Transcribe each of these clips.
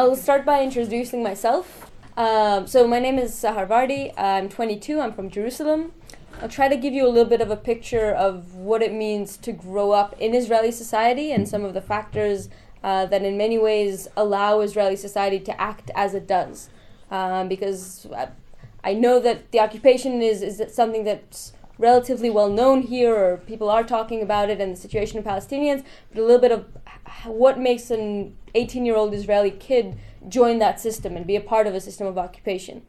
I'll start by introducing myself. Um, so, my name is Sahar Vardi. I'm 22. I'm from Jerusalem. I'll try to give you a little bit of a picture of what it means to grow up in Israeli society and some of the factors uh, that, in many ways, allow Israeli society to act as it does. Um, because I know that the occupation is, is something that's relatively well known here, or people are talking about it and the situation of Palestinians, but a little bit of what makes an 18 year old Israeli kid join that system and be a part of a system of occupation.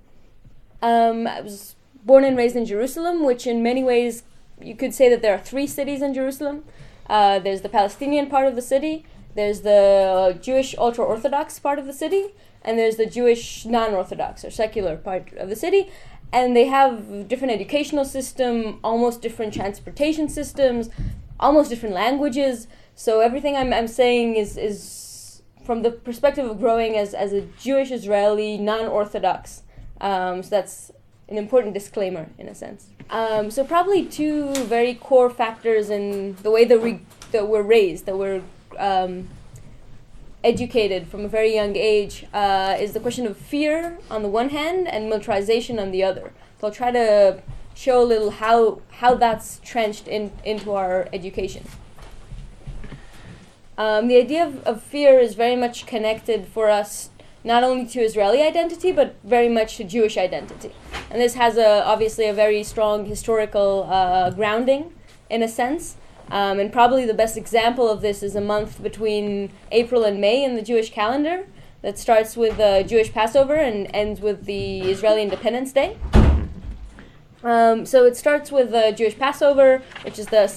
Um, I was born and raised in Jerusalem, which in many ways you could say that there are three cities in Jerusalem. Uh, there's the Palestinian part of the city, there's the Jewish ultra Orthodox part of the city, and there's the Jewish non Orthodox or secular part of the city. And they have different educational system, almost different transportation systems, almost different languages. So everything I'm, I'm saying is, is from the perspective of growing as, as a Jewish Israeli non Orthodox. Um, so that's an important disclaimer in a sense. Um, so probably two very core factors in the way that we that we're raised, that we're um, educated from a very young age, uh, is the question of fear on the one hand and militarization on the other. So I'll try to show a little how how that's trenched in into our education. Um, the idea of, of fear is very much connected for us not only to Israeli identity but very much to Jewish identity and this has a obviously a very strong historical uh, grounding in a sense. Um, and probably the best example of this is a month between April and May in the Jewish calendar that starts with the Jewish Passover and ends with the Israeli Independence Day. Um, so it starts with the Jewish Passover, which is the,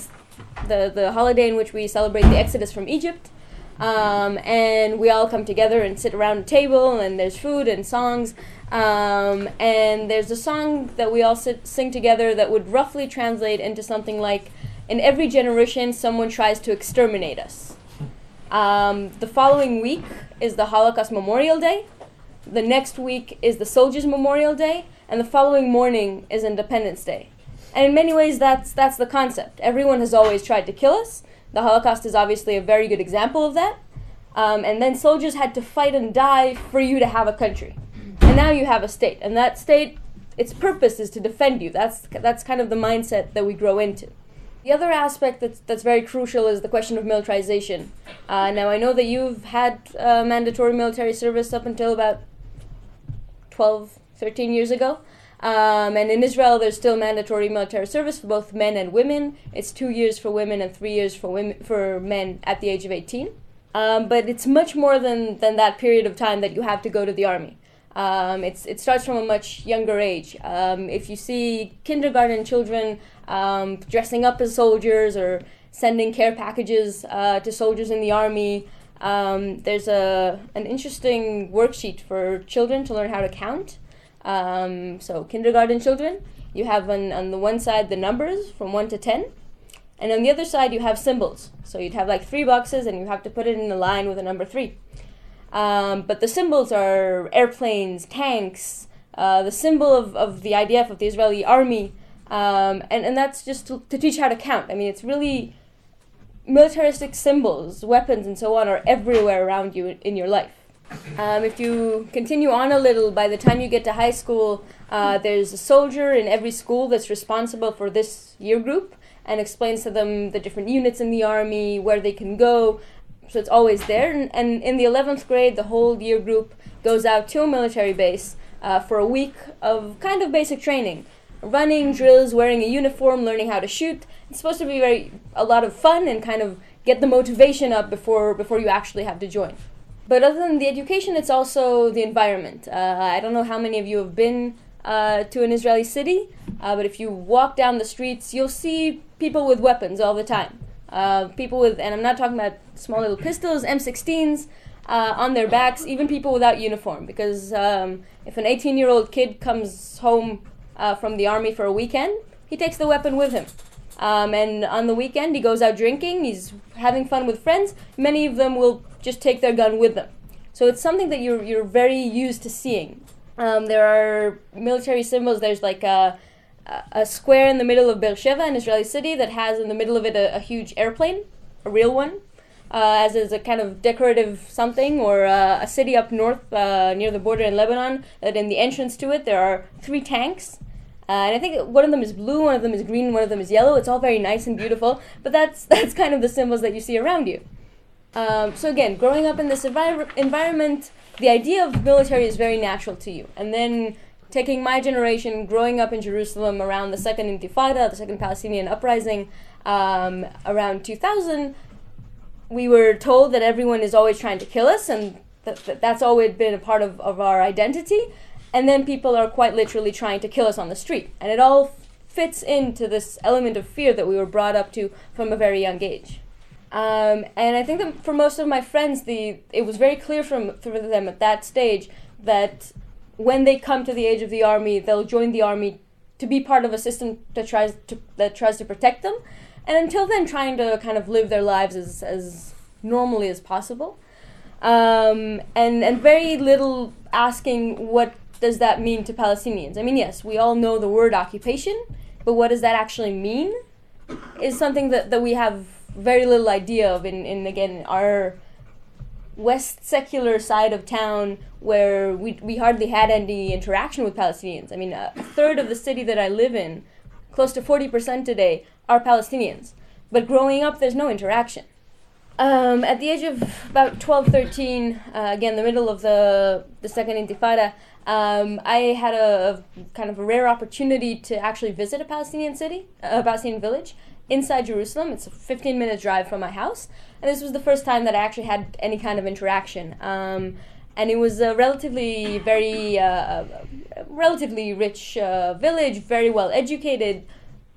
the, the holiday in which we celebrate the Exodus from Egypt. Um, and we all come together and sit around a table, and there's food and songs. Um, and there's a song that we all sit, sing together that would roughly translate into something like In every generation, someone tries to exterminate us. Um, the following week is the Holocaust Memorial Day. The next week is the Soldiers Memorial Day. And the following morning is Independence Day. And in many ways, that's, that's the concept. Everyone has always tried to kill us. The Holocaust is obviously a very good example of that. Um, and then soldiers had to fight and die for you to have a country. And now you have a state. And that state, its purpose is to defend you. That's, that's kind of the mindset that we grow into. The other aspect that's, that's very crucial is the question of militarization. Uh, now, I know that you've had uh, mandatory military service up until about 12, 13 years ago. Um, and in Israel, there's still mandatory military service for both men and women. It's two years for women and three years for women for men at the age of 18. Um, but it's much more than, than that period of time that you have to go to the army. Um, it's, it starts from a much younger age. Um, if you see kindergarten children um, dressing up as soldiers or sending care packages uh, to soldiers in the army, um, there's a, an interesting worksheet for children to learn how to count. Um, so kindergarten children, you have on, on the one side the numbers from 1 to 10, and on the other side you have symbols. So you'd have like three boxes and you have to put it in a line with a number 3. Um, but the symbols are airplanes, tanks, uh, the symbol of, of the IDF, of the Israeli army, um, and, and that's just to, to teach how to count. I mean, it's really militaristic symbols, weapons, and so on are everywhere around you in, in your life. Um, if you continue on a little, by the time you get to high school, uh, there's a soldier in every school that's responsible for this year group and explains to them the different units in the army, where they can go. So it's always there. And, and in the 11th grade, the whole year group goes out to a military base uh, for a week of kind of basic training running drills, wearing a uniform, learning how to shoot. It's supposed to be very a lot of fun and kind of get the motivation up before before you actually have to join. But other than the education, it's also the environment. Uh, I don't know how many of you have been uh, to an Israeli city, uh, but if you walk down the streets, you'll see people with weapons all the time. Uh, people with, and I'm not talking about small little pistols, M16s uh, on their backs, even people without uniform. Because um, if an 18 year old kid comes home uh, from the army for a weekend, he takes the weapon with him. Um, and on the weekend, he goes out drinking, he's having fun with friends. Many of them will just take their gun with them. So it's something that you're, you're very used to seeing. Um, there are military symbols. There's like a, a square in the middle of Beersheba, an Israeli city, that has in the middle of it a, a huge airplane, a real one. uh, as is a kind of decorative something, or uh, a city up north uh, near the border in Lebanon. That in the entrance to it there are three tanks. Uh, and I think one of them is blue, one of them is green, one of them is yellow. It's all very nice and beautiful, but that's that's kind of the symbols that you see around you. Um, so again, growing up in this envir- environment, the idea of military is very natural to you. And then taking my generation, growing up in Jerusalem around the second Intifada, the second Palestinian uprising, um, around 2000, we were told that everyone is always trying to kill us, and that, that that's always been a part of, of our identity. And then people are quite literally trying to kill us on the street. And it all fits into this element of fear that we were brought up to from a very young age. Um, and I think that for most of my friends, the it was very clear from for them at that stage that when they come to the age of the army, they'll join the army to be part of a system that tries to that tries to protect them, and until then, trying to kind of live their lives as as normally as possible, um, and and very little asking what does that mean to Palestinians. I mean, yes, we all know the word occupation, but what does that actually mean? Is something that, that we have very little idea of in, in again our west secular side of town where we, we hardly had any interaction with Palestinians. I mean, a, third of the city that I live in, close to 40% today, are Palestinians. But growing up, there's no interaction. Um, at the age of about 12, 13, uh, again, the middle of the, the second Intifada, um, I had a, a, kind of a rare opportunity to actually visit a Palestinian city, a Palestinian village inside Jerusalem. It's a 15 minute drive from my house. And this was the first time that I actually had any kind of interaction. Um, and it was a relatively very uh, relatively rich uh, village, very well educated.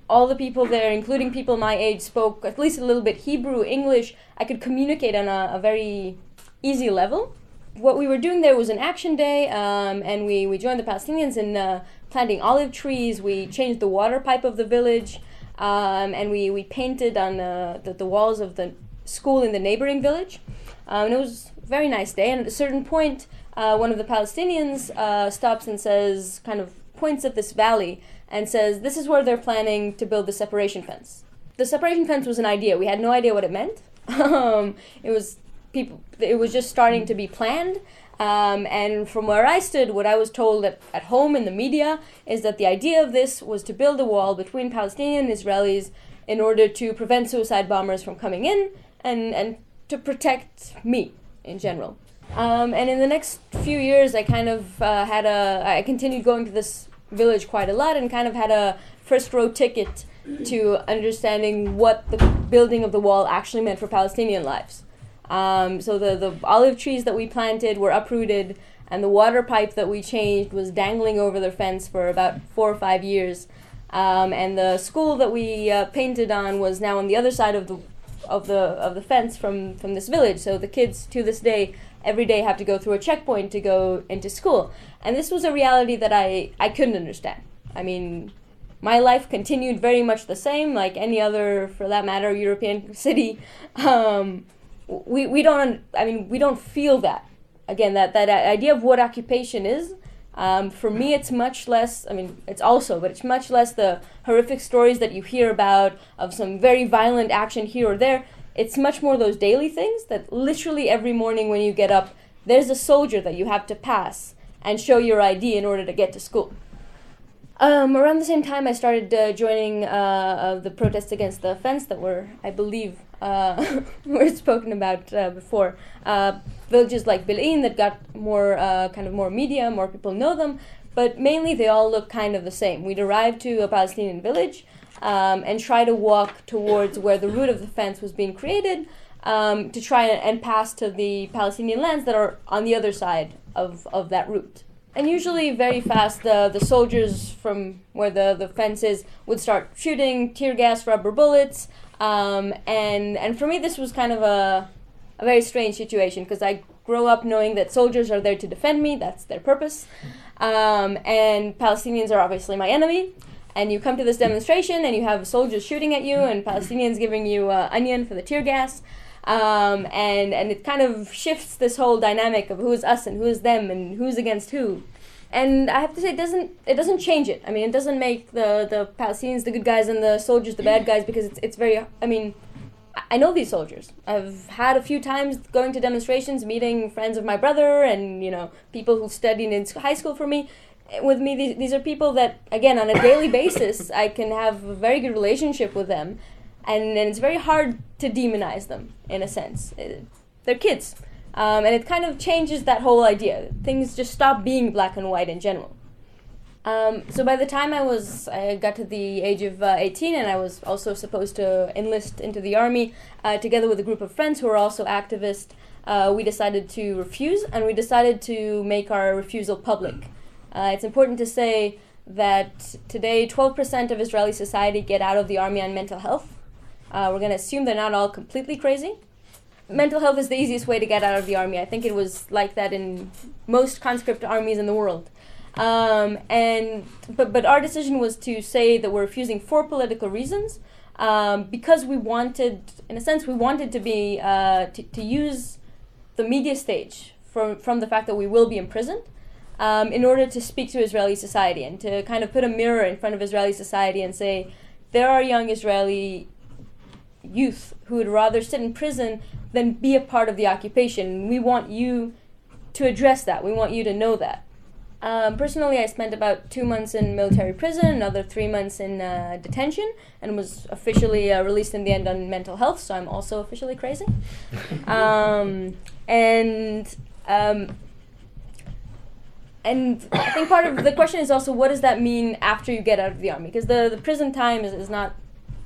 All the people there, including people my age, spoke at least a little bit Hebrew, English. I could communicate on a, a very easy level. What we were doing there was an action day, um, and we, we joined the Palestinians in uh, planting olive trees. We changed the water pipe of the village um, and we, we painted on uh, the, the walls of the school in the neighboring village. Um, and it was a very nice day. And at a certain point, uh, one of the Palestinians uh, stops and says, kind of points at this valley and says, This is where they're planning to build the separation fence. The separation fence was an idea. We had no idea what it meant. um, it was people. It was just starting to be planned, um, and from where I stood, what I was told at, at home in the media is that the idea of this was to build a wall between Palestinian and Israelis in order to prevent suicide bombers from coming in and, and to protect me in general. Um, and in the next few years, I kind of uh, had a, I continued going to this village quite a lot and kind of had a first row ticket to understanding what the building of the wall actually meant for Palestinian lives. Um, so the, the olive trees that we planted were uprooted, and the water pipe that we changed was dangling over the fence for about four or five years. Um, and the school that we uh, painted on was now on the other side of the of the of the fence from from this village. So the kids to this day every day have to go through a checkpoint to go into school. And this was a reality that I I couldn't understand. I mean, my life continued very much the same, like any other, for that matter, European city. Um, we, we don't i mean we don't feel that. Again that that idea of what occupation is um, for me it's much less i mean it's also but it's much less the horrific stories that you hear about of some very violent action here or there. It's much more those daily things that literally every morning when you get up there's a soldier that you have to pass and show your id in order to get to school. Um, around the same time, I started uh, joining uh, the protests against the fence that were, I believe, uh, were spoken about uh, before. Uh, villages like Bil'in that got more kind of more media, more people know them, but mainly they all look kind of the same. We'd arrive to a Palestinian village um, and try to walk towards where the route of the fence was being created um, to try and pass to the Palestinian lands that are on the other side of, of that route and usually very fast the the soldiers from where the the fence is would start shooting tear gas rubber bullets um, and and for me this was kind of a a very strange situation because I grow up knowing that soldiers are there to defend me. That's their purpose. Um, and Palestinians are obviously my enemy. And you come to this demonstration and you have soldiers shooting at you and Palestinians giving you uh, onion for the tear gas. Um, and and it kind of shifts this whole dynamic of who's us and who's them and who's against who. And I have to say, it doesn't it doesn't change it. I mean, it doesn't make the the Palestinians the good guys and the soldiers the bad guys because it's it's very. I mean, I know these soldiers. I've had a few times going to demonstrations, meeting friends of my brother, and you know people who studied in high school for me. With me, these, these are people that again on a daily basis I can have a very good relationship with them, and, and it's very hard to demonize them in a sense. They're kids, um, and it kind of changes that whole idea. Things just stop being black and white in general. Um, so by the time I was, I got to the age of uh, 18, and I was also supposed to enlist into the army, uh, together with a group of friends who were also activists. Uh, we decided to refuse, and we decided to make our refusal public. Uh, it's important to say that today, 12% of Israeli society get out of the army on mental health. Uh, we're going to assume they're not all completely crazy. Mental health is the easiest way to get out of the army. I think it was like that in most conscript armies in the world. Um, and but but our decision was to say that we're refusing for political reasons, um, because we wanted, in a sense, we wanted to be uh, to, to use the media stage from from the fact that we will be imprisoned. Um, in order to speak to Israeli society and to kind of put a mirror in front of Israeli society and say, there are young Israeli youth who would rather sit in prison than be a part of the occupation. We want you to address that. We want you to know that. Um, personally, I spent about two months in military prison, another three months in uh, detention, and was officially uh, released in the end on mental health. So I'm also officially crazy. um, and um, and I think part of the question is also what does that mean after you get out of the army? Because the, the prison time is, is not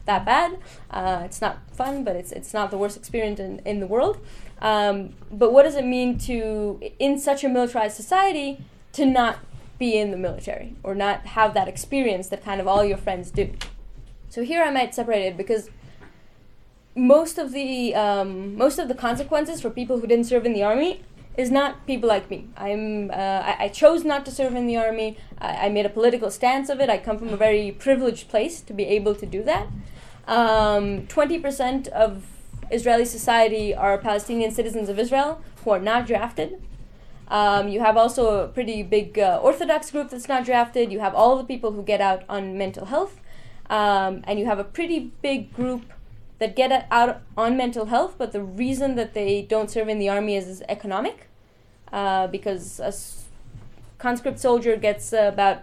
that bad. Uh, it's not fun, but it's it's not the worst experience in, in the world. Um, but what does it mean to in such a militarized society? to not be in the military or not have that experience that kind of all your friends do. So here I might separate it because most of the um, most of the consequences for people who didn't serve in the army is not people like me. I'm uh, I, I, chose not to serve in the army. I, I, made a political stance of it. I come from a very privileged place to be able to do that. Um, twenty percent of Israeli society are Palestinian citizens of Israel who are not drafted. Um, you have also a pretty big uh, Orthodox group that's not drafted. You have all the people who get out on mental health. Um, and you have a pretty big group that get out on mental health, but the reason that they don't serve in the army is, is economic. Uh, because a conscript soldier gets uh, about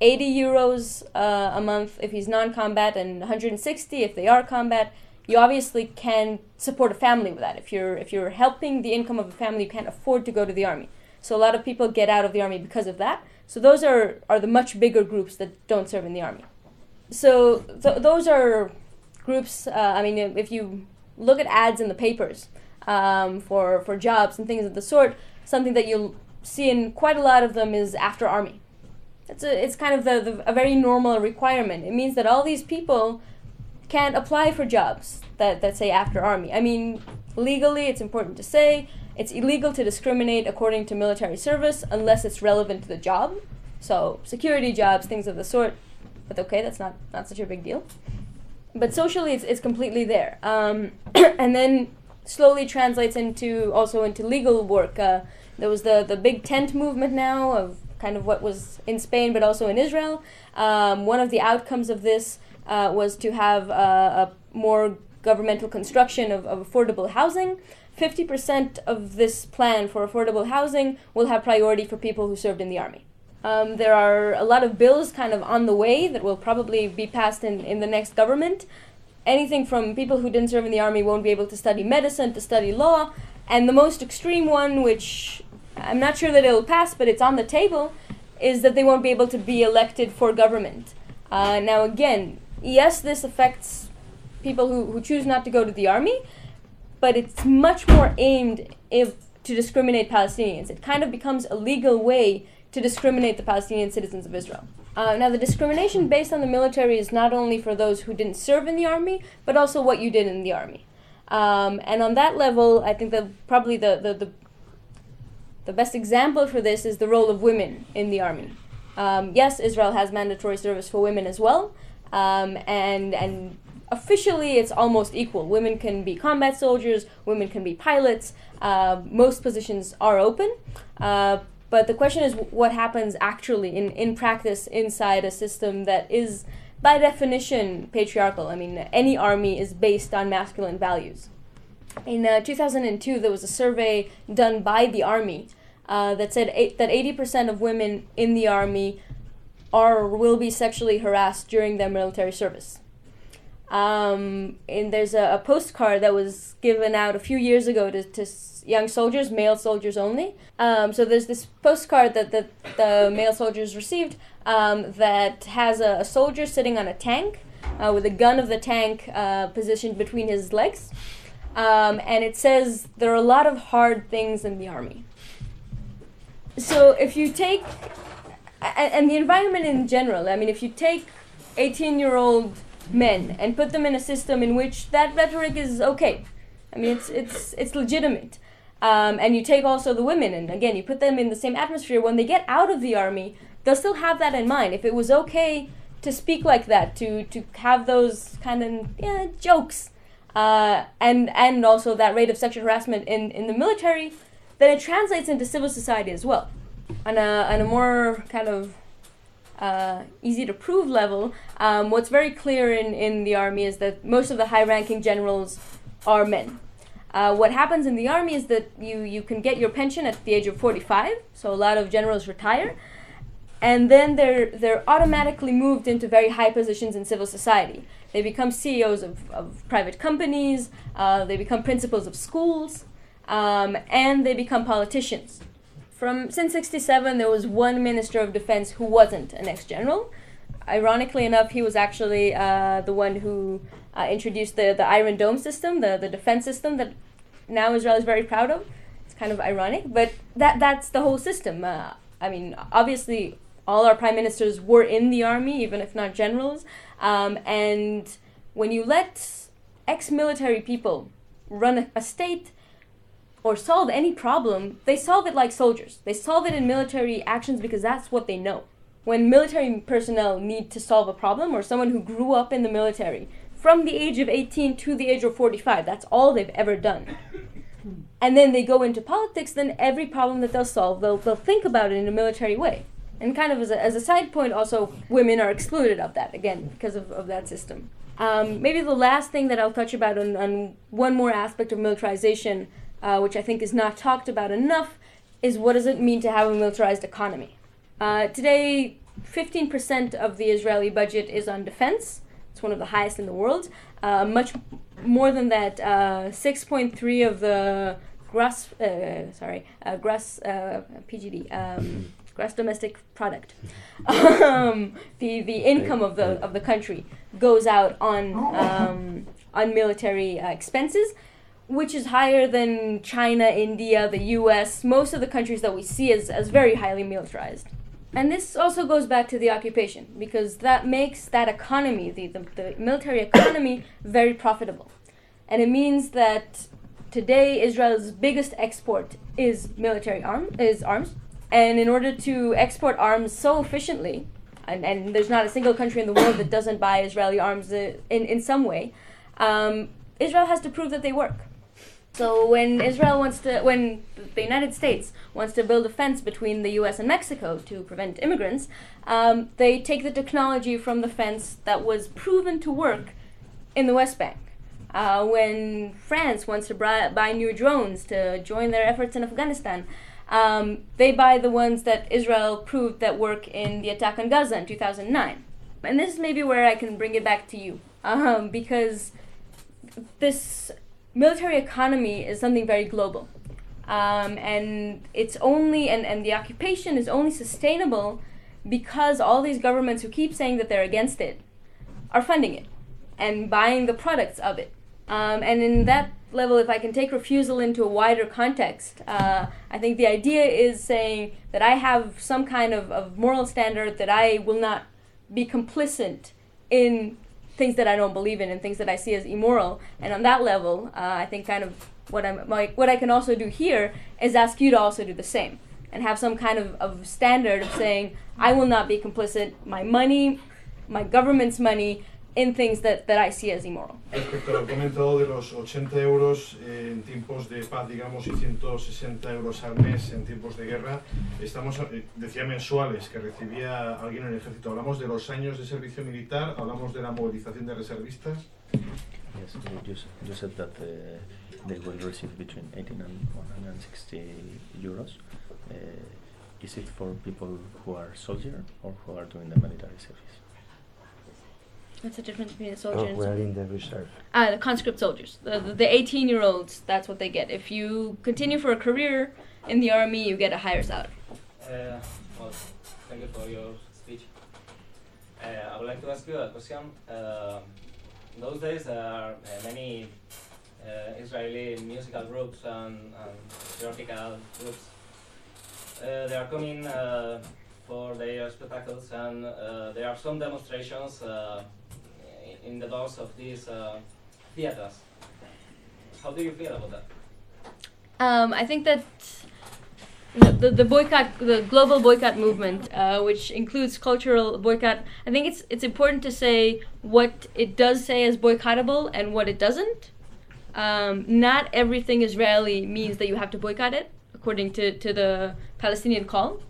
80 euros uh, a month if he's non combat, and 160 if they are combat you obviously can support a family with that. If you're if you're helping the income of a family, you can't afford to go to the army. So a lot of people get out of the army because of that. So those are are the much bigger groups that don't serve in the army. So th- those are groups. Uh, I mean, if you look at ads in the papers um, for for jobs and things of the sort, something that you'll see in quite a lot of them is after army. It's a, it's kind of the, the a very normal requirement. It means that all these people can't apply for jobs that, that say after army. I mean, legally, it's important to say it's illegal to discriminate according to military service unless it's relevant to the job. So, security jobs, things of the sort. But okay, that's not, not such a big deal. But socially, it's, it's completely there. Um, and then slowly translates into also into legal work. Uh, there was the, the big tent movement now of kind of what was in Spain, but also in Israel. Um, one of the outcomes of this uh, was to have a more governmental construction of, of affordable housing. 50% of this plan for affordable housing will have priority for people who served in the army. Um, there are a lot of bills kind of on the way that will probably be passed in, in the next government. Anything from people who didn't serve in the army won't be able to study medicine, to study law. And the most extreme one, which I'm not sure that it'll pass, but it's on the table, is that they won't be able to be elected for government. Uh, now, again, yes, this affects people who, who choose not to go to the army, but it's much more aimed if, to discriminate Palestinians. It kind of becomes a legal way to discriminate the Palestinian citizens of Israel. Uh, now, the discrimination based on the military is not only for those who didn't serve in the army, but also what you did in the army. Um, and on that level, I think that probably the, the, the, the best example for this is the role of women in the army. Um, yes, Israel has mandatory service for women as well, um, and and officially it's almost equal. Women can be combat soldiers, women can be pilots. Uh, most positions are open. Uh, but the question is what happens actually in, in practice inside a system that is by definition patriarchal. I mean, any army is based on masculine values. In uh, 2002, there was a survey done by the army uh, that said that 80% of women in the army are or will be sexually harassed during their military service. Um, and there's a, a, postcard that was given out a few years ago to, to young soldiers, male soldiers only. Um, so there's this postcard that the, the male soldiers received um, that has a, a, soldier sitting on a tank uh, with a gun of the tank uh, positioned between his legs. Um, and it says there are a lot of hard things in the army. So if you take, and the environment in general, I mean, if you take 18 year old men and put them in a system in which that rhetoric is okay. I mean, it's it's it's legitimate. Um, and you take also the women, and again, you put them in the same atmosphere. When they get out of the army, they'll still have that in mind. If it was okay to speak like that, to to have those kind of yeah, jokes, uh, and and also that rate of sexual harassment in in the military, then it translates into civil society as well, on a on a more kind of uh, easy to prove level, um, what's very clear in, in the army is that most of the high ranking generals are men. Uh, what happens in the army is that you, you can get your pension at the age of 45, so a lot of generals retire, and then they're, they're automatically moved into very high positions in civil society. They become CEOs of, of private companies, uh, they become principals of schools, um, and they become politicians. From since 67, there was one Minister of Defense who wasn't an ex-general. Ironically enough, he was actually uh, the one who uh, introduced the, the Iron Dome system, the, the defense system that now Israel is very proud of. It's kind of ironic, but that that's the whole system. Uh, I mean, obviously, all our prime ministers were in the army, even if not generals. Um, and when you let ex-military people run a, a state, or solve any problem, they solve it like soldiers. They solve it in military actions because that's what they know. When military personnel need to solve a problem, or someone who grew up in the military from the age of 18 to the age of 45, that's all they've ever done. And then they go into politics, then every problem that they'll solve, they'll, they'll think about it in a military way. And kind of as a, as a side point, also, women are excluded of that, again, because of, of that system. Um, maybe the last thing that I'll touch about on, on one more aspect of militarization uh, which I think is not talked about enough, is what does it mean to have a militarized economy? Uh, today, 15% of the Israeli budget is on defense. It's one of the highest in the world. Uh, much more than that, uh, 6.3 of the gross, uh, sorry, uh, gross PGD, um, gross domestic product, um, the the income of the of the country goes out on um, on military expenses which is higher than China, India, the US, most of the countries that we see as, as very highly militarized. And this also goes back to the occupation, because that makes that economy, the, the, the military economy, very profitable. And it means that today Israel's biggest export is military arm is arms. And in order to export arms so efficiently, and, and there's not a single country in the world that doesn't buy Israeli arms uh, in, in some way, um, Israel has to prove that they work. So when Israel wants to, when the United States wants to build a fence between the U.S. and Mexico to prevent immigrants, um, they take the technology from the fence that was proven to work in the West Bank. Uh, when France wants to buy, buy new drones to join their efforts in Afghanistan, um, they buy the ones that Israel proved that work in the attack on Gaza in 2009. And this is maybe where I can bring it back to you, um, because this military economy is something very global. Um, and it's only, and, and the occupation is only sustainable because all these governments who keep saying that they're against it are funding it and buying the products of it. Um, and in that level, if I can take refusal into a wider context, uh, I think the idea is saying that I have some kind of, of moral standard that I will not be complicit in things that I don't believe in and things that I see as immoral. And on that level, uh, I think kind of what I'm like what I can also do here is ask you to also do the same and have some kind of, of standard of saying I will not be complicit. My money, my government's money in things that, that I see as immoral. Respecto al comentado de los 80 euros eh, en tiempos de paz, digamos, y 160 euros al mes en tiempos de guerra, estamos, eh, decía mensuales que recibía alguien en el ejército. Hablamos de los años de servicio militar, hablamos de la movilización de reservistas. Yes, you, you said that uh, they will receive between 18 and 160 euros. Uh, is it for people who are soldier or who are doing the military service? What's the difference between a soldier Oh, we're in the reserve. Ah, the conscript soldiers. The, the, the 18 year olds, that's what they get. If you continue for a career in the army, you get a higher salary. Uh, well, thank you for your speech. Uh, I would like to ask you a question. Uh, in those days, there are uh, many uh, Israeli musical groups and, and theatrical groups. Uh, they are coming uh, for their spectacles, and uh, there are some demonstrations uh, i- in the doors of these uh, theaters. How do you feel about that? Um, I think that the, the, boycott, the global boycott movement, uh, which includes cultural boycott, I think it's it's important to say what it does say as boycottable and what it doesn't. Um, not everything Israeli means that you have to boycott it, according to, to the Palestinian call.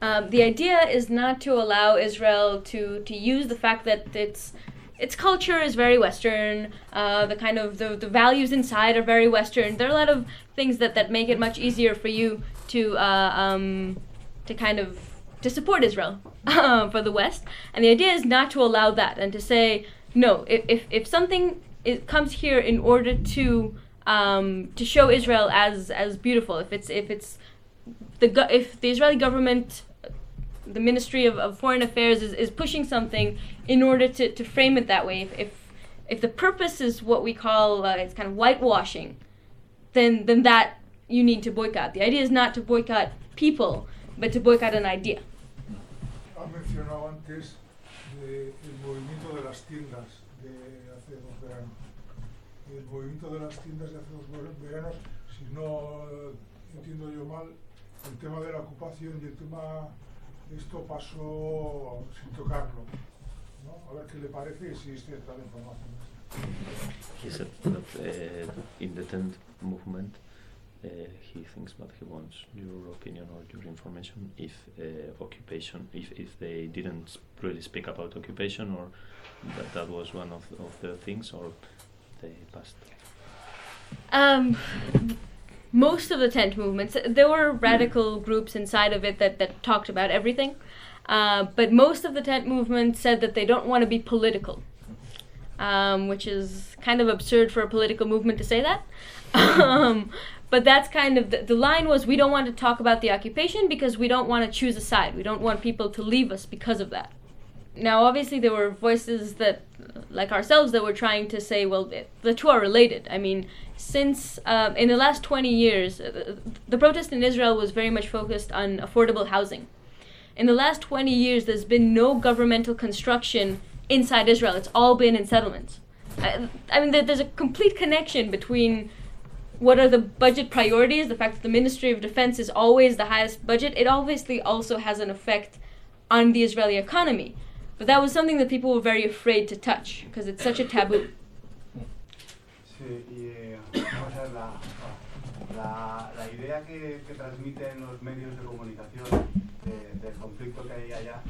Um, the idea is not to allow Israel to, to use the fact that its its culture is very Western. Uh, the kind of the, the values inside are very Western. There are a lot of things that, that make it much easier for you to uh, um, to kind of to support Israel uh, for the West. And the idea is not to allow that and to say no. If if, if something it comes here in order to um, to show Israel as as beautiful, if it's if it's the go- if the Israeli government the Ministry of, of Foreign Affairs is, is pushing something in order to, to frame it that way. If, if if the purpose is what we call uh, it's kind of whitewashing, then then that you need to boycott. The idea is not to boycott people, but to boycott an idea. Ha mencionado antes de- el movimiento de las tiendas de hace dos veranos. El movimiento de las tiendas de hace dos ver- veranos, si no eh, entiendo yo mal, el tema de la ocupación y el tema esto pasó sin tocarlo. ¿no? A ver qué le parece y si es cierta la información. He said that uh, in the 10th movement, uh, he thinks that he wants your opinion or your information if uh, occupation, if, if they didn't really speak about occupation or that that was one of, of the things or they passed. Um, most of the tent movements, there were radical groups inside of it that, that talked about everything. Uh, but most of the tent movement said that they don't want to be political, um, which is kind of absurd for a political movement to say that. um, but that's kind of the, the line was we don't want to talk about the occupation because we don't want to choose a side. We don't want people to leave us because of that. Now, obviously, there were voices that, like ourselves, that were trying to say, well, the two are related. I mean, since um, in the last 20 years, uh, the protest in Israel was very much focused on affordable housing. In the last 20 years, there's been no governmental construction inside Israel. It's all been in settlements. I, I mean, there, there's a complete connection between what are the budget priorities, the fact that the Ministry of Defense is always the highest budget. It obviously also has an effect on the Israeli economy. But that was something that people were very afraid to touch because it's such a taboo. Sí, y eh, vamos a ver, la, la, la idea que, que transmiten los medios de comunicación de- del conflicto que hay allá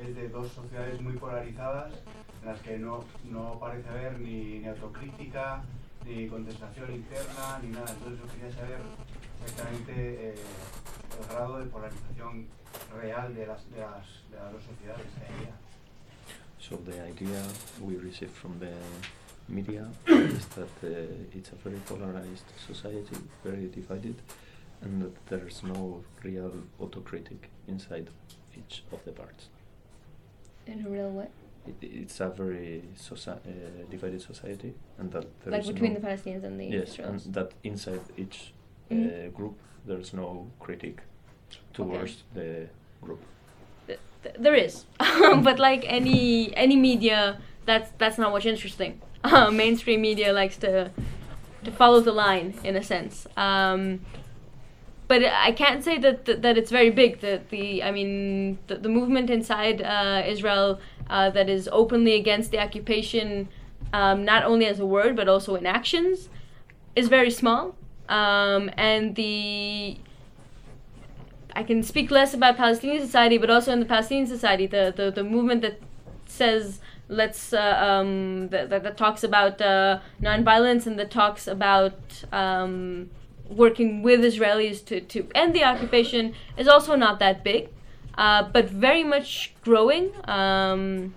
es de dos sociedades muy polarizadas en las que no, no parece haber ni, ni autocrítica, ni contestación interna, ni nada. Entonces yo quería saber exactamente eh, el grado de polarización real de las, de las, de las dos sociedades que hay allá. So the idea we received from the media is that uh, it's a very polarized society, very divided, and that there's no real autocritic inside each of the parts. In a real way. It, it's a very soci- uh, divided society, and that Like between no the Palestinians and the yes, and that inside each uh, Mhm. group there's no critic towards the group. Th- th- there is, but like any any media, that's that's not what's interesting. Uh, mainstream media likes to to follow the line in a sense. Um, but I can't say that that, that it's very big. That the I mean the, the movement inside uh, Israel uh, that is openly against the occupation, um, not only as a word but also in actions, is very small. Um, and the I can speak less about Palestinian society, but also in the Palestinian society, the, the, the movement that says let's uh, um, that, that, that talks about uh, nonviolence and that talks about um, working with Israelis to, to end the occupation is also not that big, uh, but very much growing. Um,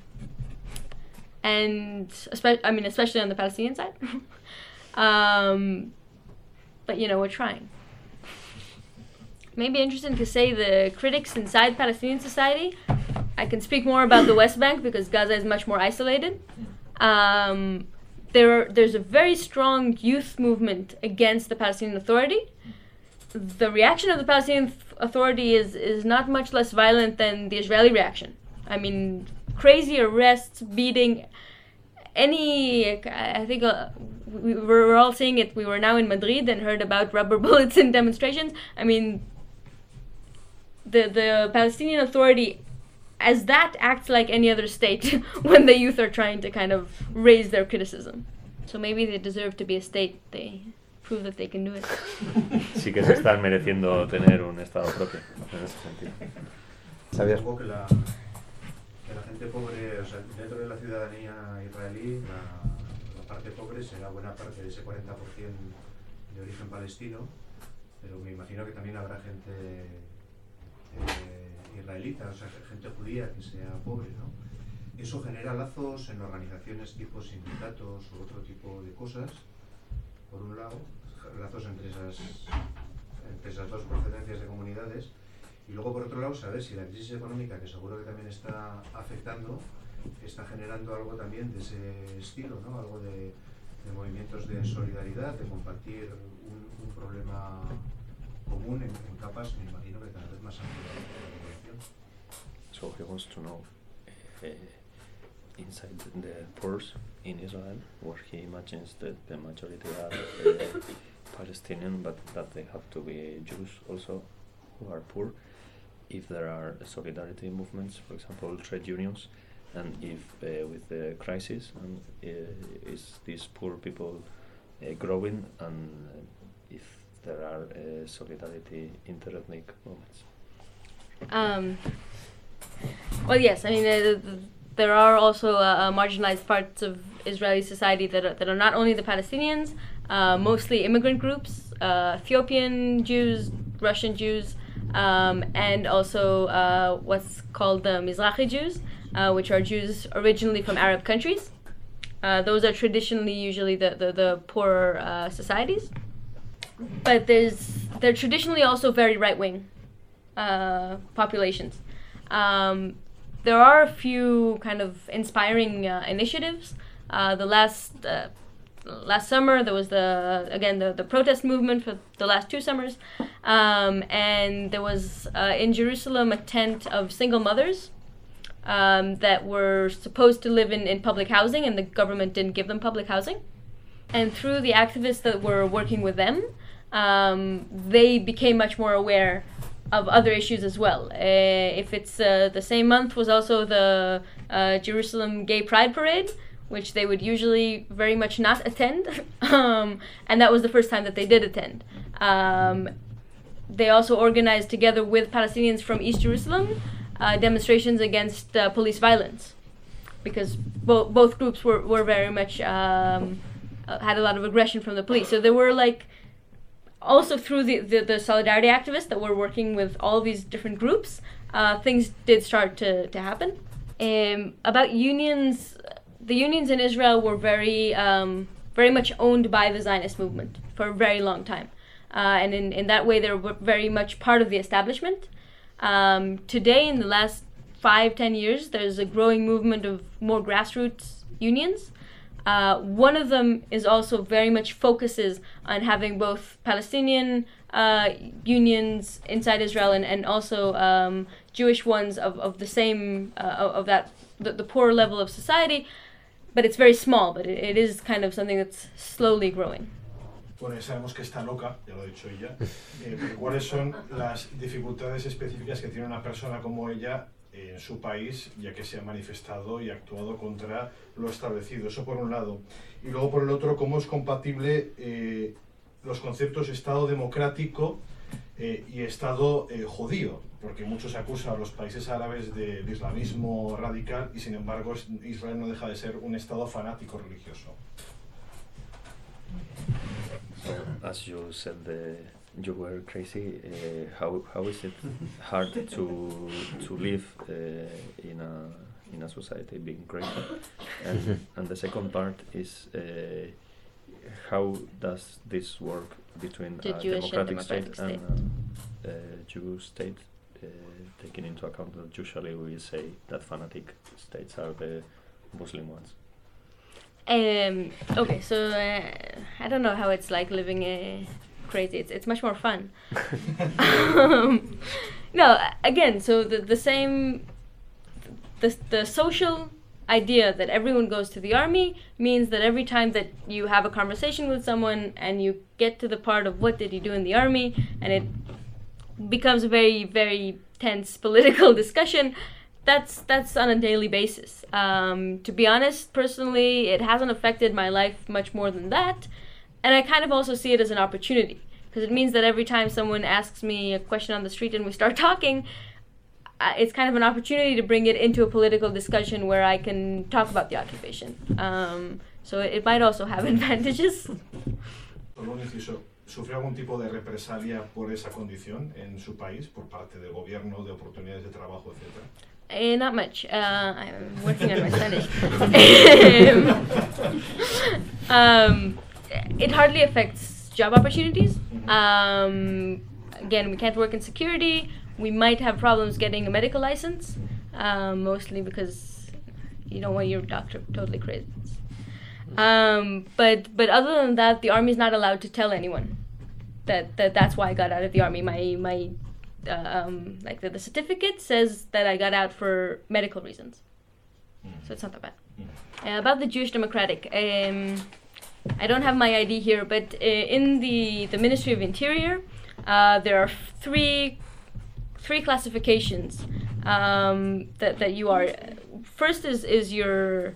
and I mean, especially on the Palestinian side. um, but you know, we're trying. Maybe interesting to say the critics inside Palestinian society. I can speak more about the West Bank because Gaza is much more isolated. Um, there, there's a very strong youth movement against the Palestinian Authority. The reaction of the Palestinian Authority is, is not much less violent than the Israeli reaction. I mean, crazy arrests, beating, any. I think uh, we were all seeing it. We were now in Madrid and heard about rubber bullets in demonstrations. I mean, the the Palestinian Authority as that acts like any other state when the youth are trying to kind of raise their criticism. So maybe they deserve to be a state. They prove that they can do it. sí que se están mereciendo tener un estado propio en ese sentido. Supongo que la, que la gente pobre, o sea, dentro de la ciudadanía israelí, la, la parte pobre será buena parte de ese 40% de origen palestino, pero me imagino que también habrá gente eh, israelita, o sea, gente judía que sea pobre, ¿no? Eso genera lazos en organizaciones tipo sindicatos u otro tipo de cosas, por un lado, lazos entre esas, entre esas dos procedencias de comunidades, y luego por otro lado saber si la crisis económica, que seguro que también está afectando, está generando algo también de ese estilo, ¿no? algo de, movimientos de solidaridad, de compartir un, problema común en, capas, So he wants to know uh, inside the pores in Israel, where he imagines that the majority are uh, Palestinian, but that they have to be Jews also who are poor. If there are solidarity movements, for example, trade unions, and if uh, with the crisis, and is these poor people growing, and if there are solidarity interethnic movements. Um, well, yes, I mean, uh, there are also uh, marginalized parts of Israeli society that are, that are not only the Palestinians, uh, mostly immigrant groups, uh, Ethiopian Jews, Russian Jews, um, and also uh, what's called the Mizrahi Jews, which are Jews originally from Arab countries. those are traditionally usually the, the, the poorer societies. But there's they're traditionally also very right wing uh, populations. Um, there are a few kind of inspiring uh, initiatives. Uh, the last uh, last summer there was the again the, the protest movement for the last two summers, um, and there was uh, in Jerusalem a tent of single mothers. Um, that were supposed to live in, in public housing, and the government didn't give them public housing. And through the activists that were working with them, um, they became much more aware of other issues as well. Uh, if it's uh, the same month was also the uh, Jerusalem Gay Pride Parade, which they would usually very much not attend, um, and that was the first time that they did attend. Um, they also organized together with Palestinians from East Jerusalem uh, demonstrations against uh, police violence, because bo- both groups were, were very much um, uh, had a lot of aggression from the police. So there were like also through the, the, the, solidarity activists that were working with all these different groups, uh, things did start to, to happen. Um, about unions, the unions in Israel were very, um, very much owned by the Zionist movement for a very long time. Uh, and in, in that way, they were very much part of the establishment. Um, today, in the last five, ten years, there's a growing movement of more grassroots unions. Uh, one of them is also very much focuses on having both Palestinian uh, unions inside Israel and, and also um, Jewish ones of, of the same, uh, of that, the, the poorer level of society. But it's very small, but it, it is kind of something that's slowly growing. Bueno, ya sabemos que está loca, ya lo ha dicho ella, eh, ¿cuáles son las dificultades específicas que tiene una persona como ella en su país, ya que se ha manifestado y actuado contra lo establecido. Eso por un lado. Y luego por el otro, cómo es compatible eh, los conceptos Estado democrático eh, y Estado eh, judío, porque muchos acusan a los países árabes de, de islamismo radical y sin embargo Israel no deja de ser un Estado fanático religioso. So, as you said, the, you were crazy. Uh, how how is it hard to to live uh, in a in a society being crazy? And and the second part is uh, how does this work between The a Jewish and democratic, state democratic and a, a Jewish state? Uh, taking into account that usually we say that fanatic states are the Muslim ones. Um, okay, so uh, I don't know how it's like living uh, crazy. It's it's much more fun. um, no, again, so the the same, the the social idea that everyone goes to the army means that every time that you have a conversation with someone and you get to the part of what did you do in the army and it becomes a very very tense political discussion that's that's on a daily basis um, to be honest personally it hasn't affected my life much more than that and i kind of also see it as an opportunity because it means that every time someone asks me a question on the street and we start talking it's kind of an opportunity to bring it into a political discussion where i can talk about the occupation um, so it, it might also have advantages Solo un inciso. ¿Sufre algún tipo de represalia por esa condición en su país, por parte del gobierno, de oportunidades de trabajo, etcétera? Eh, not much. Uh, I'm working on my Spanish. um, it hardly affects job opportunities. Um, again, we can't work in security. We might have problems getting a medical license, um, mostly because you don't want your doctor totally crazy. Um, but but other than that, the army is not allowed to tell anyone that, that that's why I got out of the army. My my uh, um, like the, the certificate says that I got out for medical reasons, so it's not that bad. Uh, about the Jewish Democratic, um, I don't have my ID here, but uh, in the the Ministry of Interior, uh, there are three three classifications um, that that you are. First is is your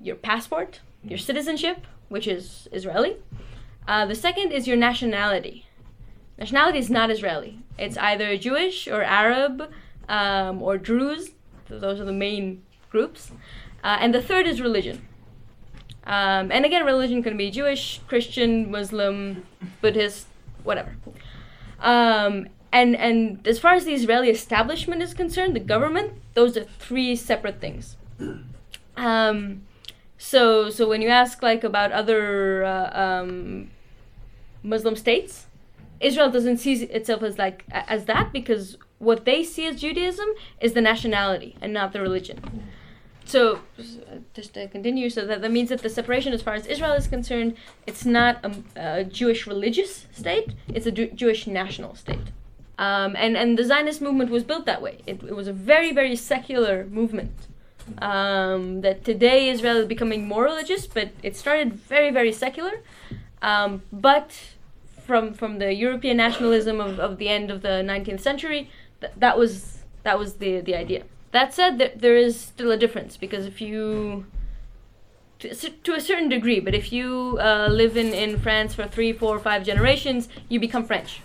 your passport, your citizenship, which is Israeli. Uh, the second is your nationality. Nationality is not Israeli. It's either Jewish or Arab um, or Druze. Th- Those are the main groups. Uh, and the third is religion. Um, and again, religion can be Jewish, Christian, Muslim, Buddhist, whatever. Um, and and as far as the Israeli establishment is concerned, the government, those are three separate things. Um, so so when you ask like about other uh, um, Muslim states, Israel doesn't see itself as like as that because what they see as Judaism is the nationality and not the religion. So just to continue, so that, that means that the separation, as far as Israel is concerned, it's not a, a Jewish religious state; it's a Jewish national state. Um, and and the Zionist movement was built that way. It, it was a very very secular movement. Um, that today Israel is becoming more religious, but it started very very secular. Um, but from from the European nationalism of, of the end of the 19th century, th- that was that was the the idea. That said, th- there is still a difference because if you to, a to a certain degree, but if you uh, live in, in France for three, four, five generations, you become French.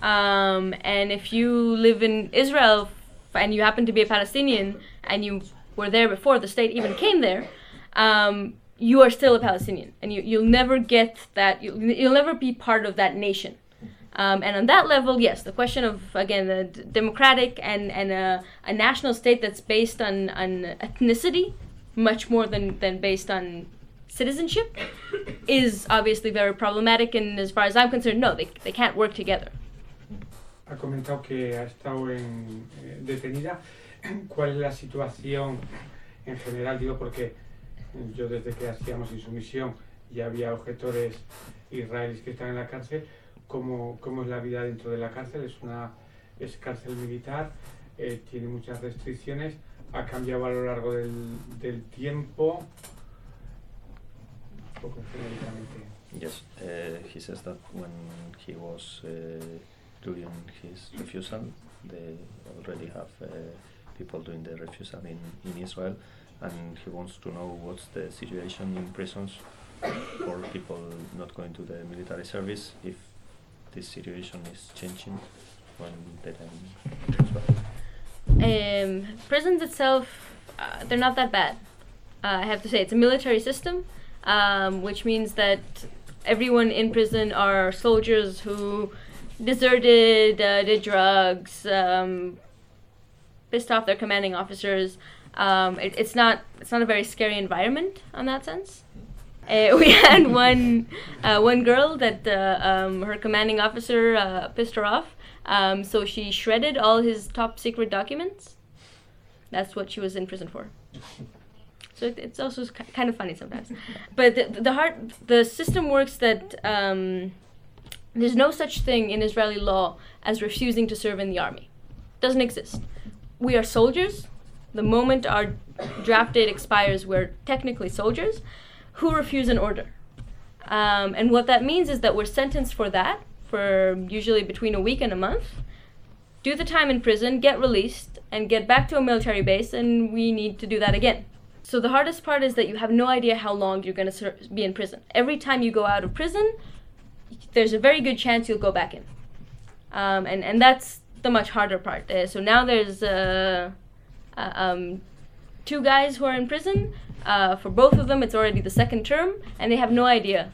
Um, and if you live in Israel and you happen to be a Palestinian and you were there before the state even came there, um, you are still a Palestinian, and you, you'll never get that. You'll, you'll never be part of that nation. Um, and on that level, yes, the question of again the d- democratic and and a, a national state that's based on on ethnicity, much more than than based on citizenship, is obviously very problematic. And as far as I'm concerned, no, they they can't work together. Ha comentado que ha estado en, eh, detenida. ¿Cuál es la situación en general? Digo porque yo desde que hacíamos insumisión ya había objetores israelíes que están en la cárcel. ¿Cómo, cómo es la vida dentro de la cárcel? Es una es cárcel militar, eh, tiene muchas restricciones, ha cambiado a lo largo del, del tiempo. Poco. Yes, uh, he says that when he was uh, during his refusal, they already have uh, people doing the refusal in, in Israel, and he wants to know what's the situation in prisons for people not going to the military service if this situation is changing when Um, prisons itself, uh, they're not that bad. Uh, I have to say, it's a military system, um, which means that everyone in prison are soldiers who deserted, uh, did drugs, um, pissed off their commanding officers. Um, it, it's not it's not a very scary environment on that sense. Uh, we had one uh, one girl that uh, um, her commanding officer uh, pissed her off, um, so she shredded all his top secret documents. That's what she was in prison for. So it, it's also kind of funny sometimes. But the, the heart, the system works that um, there's no such thing in Israeli law as refusing to serve in the army. Doesn't exist. We are soldiers. The moment our draft date expires, we're technically soldiers who refuse an order. Um, and what that means is that we're sentenced for that, for usually between a week and a month, do the time in prison, get released, and get back to a military base, and we need to do that again. So the hardest part is that you have no idea how long you're going to ser- be in prison. Every time you go out of prison, there's a very good chance you'll go back in. Um, and, and that's the much harder part. Uh, so now there's uh, uh, um, two guys who are in prison. Uh, for both of them, it's already the second term, and they have no idea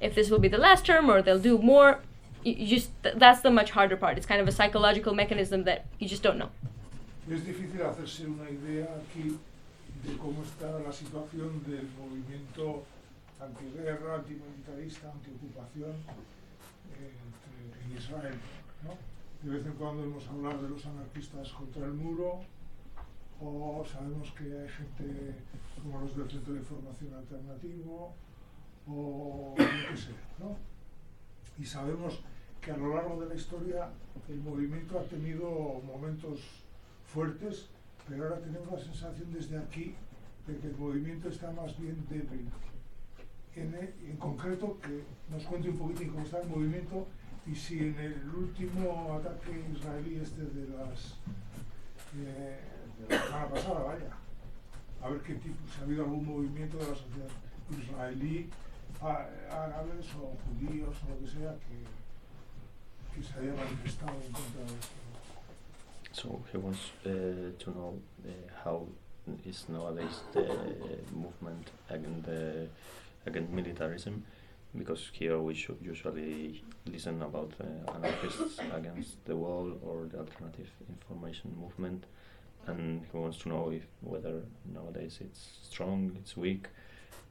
if this will be the last term or they'll do more. You, you just th- that's the much harder part. It's kind of a psychological mechanism that you just don't know. Es difícil hacerse una idea aquí de cómo está la situación del movimiento antiguerra, antimilitarista, antiocupación eh, en Israel. ¿no? De vez en cuando hemos hablado de los anarquistas contra el muro, o sabemos que hay gente como los del Centro de Información Alternativo, o yo qué sé, ¿no? Y sabemos que a lo largo de la historia el movimiento ha tenido momentos fuertes, pero ahora tenemos la sensación desde aquí de que el movimiento está más bien débil. En, e- en concreto, que nos cuente un poquitín cómo está el movimiento y si en el último ataque israelí este de las eh, de la semana pasada, vaya, a ver qué tipo, si ha habido algún movimiento de la sociedad israelí, árabes o judíos o lo que sea, que, que se haya manifestado en contra de esto. So he wants uh, to know uh, how is nowadays the movement against the, against militarism, because here we should usually listen about uh, anarchists against the wall or the alternative information movement, and he wants to know if whether nowadays it's strong, it's weak,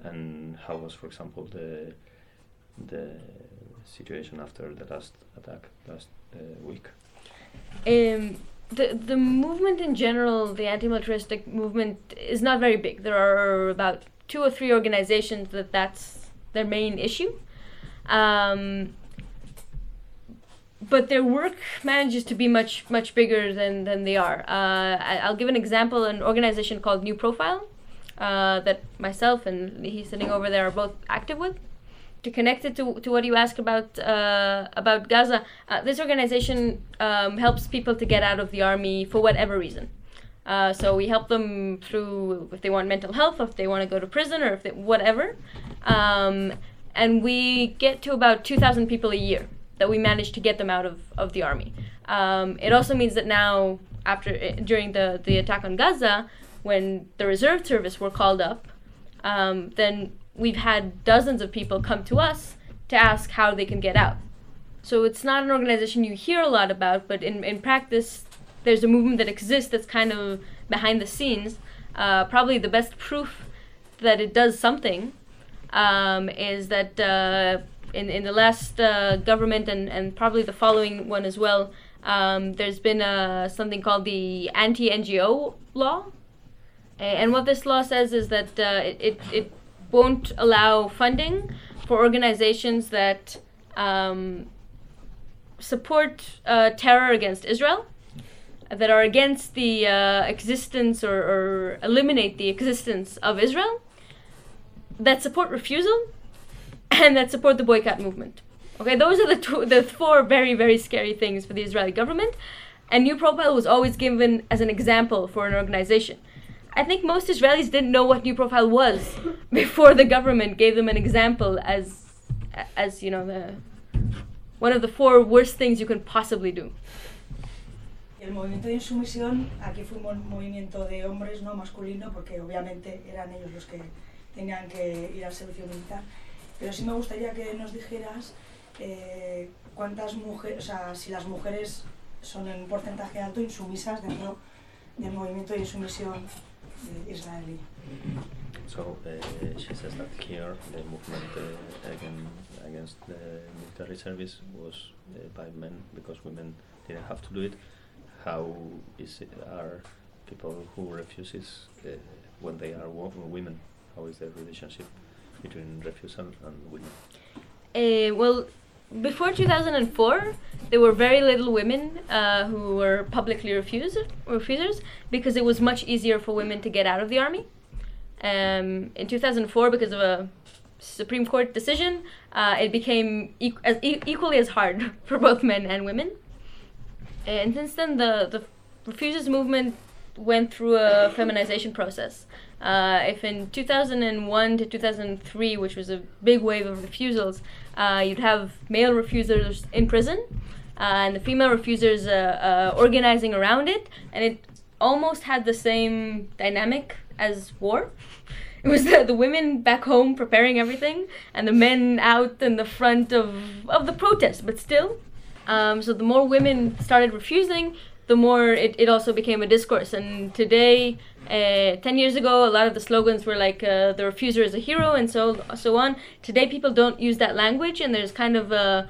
and how was, for example, the the situation after the last attack last uh, week. Um, the the movement in general, the anti-militaristic movement, is not very big. There are about two or three organizations that that's their main issue. Um, but their work manages to be much much bigger than, than they are. Uh, I, I'll give an example: an organization called New Profile, uh, that myself and he's sitting over there are both active with to connect it to, to what you asked about uh, about Gaza, uh, this organization um, helps people to get out of the army for whatever reason. Uh, so we help them through if they want mental health, if they want to go to prison, or if they, whatever. Um, and we get to about 2,000 people a year that we managed to get them out of, of the army. Um, it also means that now, after eh, during the, the attack on Gaza, when the reserve service were called up, um, then we've had dozens of people come to us to ask how they can get out. So it's not an organization you hear a lot about, but in, in practice, there's a movement that exists that's kind of behind the scenes. Uh, probably the best proof that it does something um, is that uh, in, in the last uh, government and, and probably the following one as well, um, there's been uh, something called the anti NGO law. And what this law says is that uh, it, it, it won't allow funding for organizations that um, support uh, terror against Israel, that are against the uh, existence or, or eliminate the existence of Israel, that support refusal, and that support the boycott movement. Okay, those are the two, the four very very scary things for the Israeli government. and New Profile was always given as an example for an organization. I think most Israelis didn't know what New Profile was before the government gave them an example as, as you know, the, one of the four worst things you can possibly do. El movimiento de insumisión, aquí fue un movimiento de hombres, no masculino, porque obviamente eran ellos los que tenían que ir al servicio militar. Pero sí me gustaría que nos dijeras eh, cuántas mujeres, o sea, si las mujeres son en un porcentaje alto insumisas dentro del movimiento de insumisión israelí. So uh, she says that here the movement uh, again, against the military service was uh, by men because women didn't have to do it. How is it, are people who refuses when they are wo- women? How is the relationship between refusal and women? Uh, well, before 2004, there were very little women uh, who were publicly refused, refusers because it was much easier for women to get out of the army. Um, in 2004, because of a Supreme Court decision, uh, it became equ- as e- equally as hard for both men and women. And since then, the, the refusers movement went through a feminization process. Uh, if in 2001 to 2003, which was a big wave of refusals, uh, you'd have male refusers in prison uh, and the female refusers uh, uh, organizing around it, and it almost had the same dynamic as war. It was the, the women back home preparing everything, and the men out in the front of, of the protest, but still. Um, so the more women started refusing, the more it, it also became a discourse. And today, uh, 10 years ago, a lot of the slogans were like, uh, the refuser is a hero, and so, so on. Today, people don't use that language, and there's kind of a,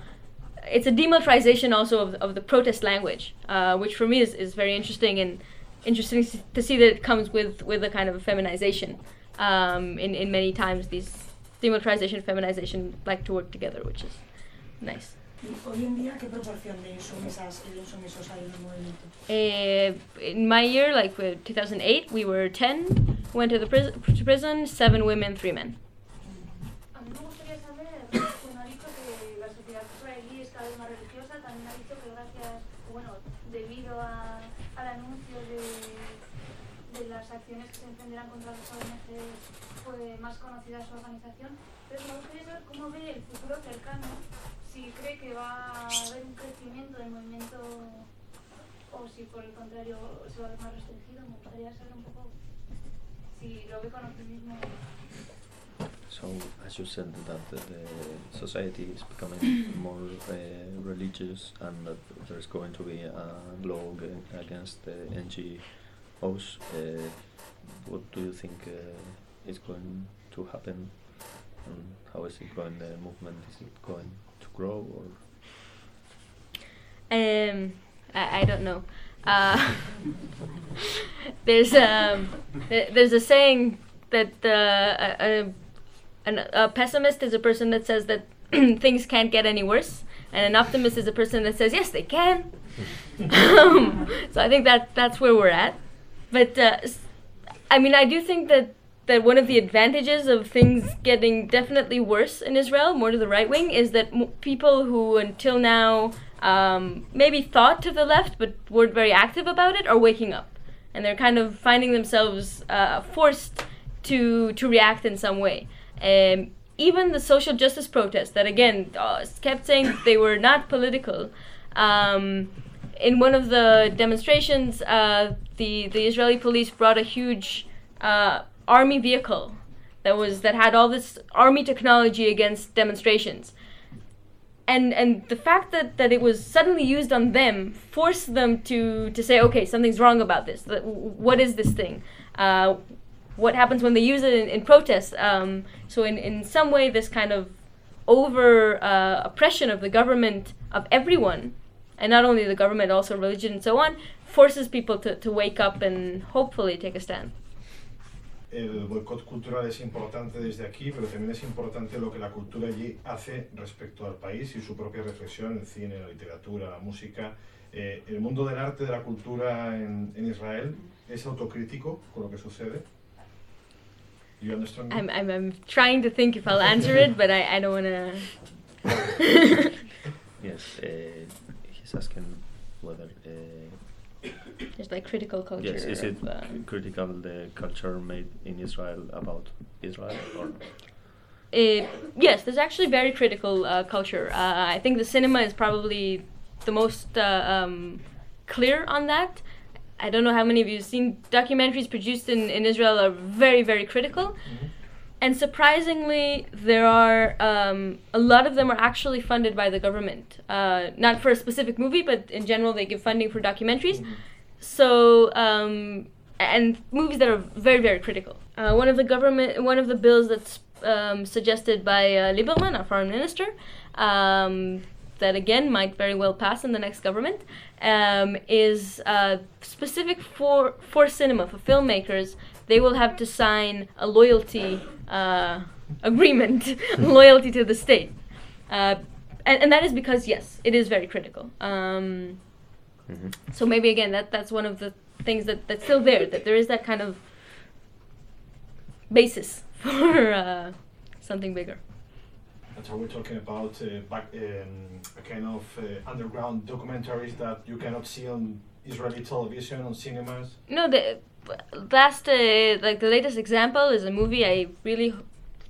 it's a demilitarization also of, of the protest language, uh, which for me is, is very interesting and interesting to see that it comes with, with a kind of a feminization. Um, in, in many times, these demilitarization feminization like to work together, which is nice. ¿Y hoy en día qué proporción de insumisas y de insumisos hay en el movimiento? Uh, in my year, like uh, 2008, we were 10, went to the pris- to prison, 7 women, 3 men. A mí me gustaría saber, bueno, ha dicho que la sociedad israelí es cada vez más religiosa, también ha dicho que gracias, bueno, debido a, al anuncio de, de las acciones que se emprenderán contra los ONG, fue más conocida su organización. Pero me gustaría saber cómo ve el futuro cercano, si cree que va a haber un crecimiento del movimiento o si por el contrario se va a ver más restringido. Me gustaría saber un poco si lo ve con optimismo. So, as you said, that the, the society is becoming more uh, religious, and that there's going to be a law ag- against the NGOs. Uh, what do you think uh, is going to happen, and how is it going? The movement is it going grow, or Um, I, I don't know. Uh, there's um, th- there's a saying that uh, a, a, a pessimist is a person that says that things can't get any worse, and an optimist is a person that says yes they can. um, so I think that that's where we're at. But uh, I mean, I do think that that one of the advantages of things getting definitely worse in Israel, more to the right wing, is that m- people who until now um, maybe thought to the left but weren't very active about it are waking up, and they're kind of finding themselves uh, forced to to react in some way. Um, even the social justice protests that again uh, kept saying they were not political. Um, in one of the demonstrations, uh, the the Israeli police brought a huge uh, army vehicle that was that had all this army technology against demonstrations. And and the fact that, that it was suddenly used on them forced them to, to say, okay, something's wrong about this. What is this thing? Uh, what happens when they use it in, in protest? Um, so in, in some way, this kind of over uh, oppression of the government of everyone, and not only the government, also religion and so on, forces people to, to wake up and hopefully take a stand. El boicot cultural es importante desde aquí, pero también es importante lo que la cultura allí hace respecto al país y su propia reflexión, el cine, la literatura, la música. Eh, el mundo del arte, de la cultura en, en Israel es autocrítico con lo que sucede. You understand? I'm, I'm, I'm trying to think if I'll answer it, but I, I don't want to. yes, uh, he's asking whether uh, there's like critical culture. Yes, is it of, uh, critical the culture made in Israel about Israel or Uh, yes, there's actually very critical uh, culture. Uh, I think the cinema is probably the most uh, um, clear on that. I don't know how many of you have seen documentaries produced in, in Israel are very, very critical. And surprisingly, there are um, a lot of them are actually funded by the government. Uh, not for a specific movie, but in general, they give funding for documentaries. So, um, and movies that are very, very critical. Uh, one of the government, one of the bills that's um, suggested by uh, Lieberman, our foreign minister, um, that again might very well pass in the next government, um, is uh, specific for for cinema for filmmakers. They will have to sign a loyalty uh, agreement, loyalty to the state, uh, and, and that is because yes, it is very critical. Um, So maybe again that that's one of the things that that's still there that there is that kind of basis for uh, something bigger. And so we're talking about uh, back, um, a kind of uh, underground documentaries that you cannot see on Israeli television, on cinemas. No, the last uh, like the latest example is a movie I really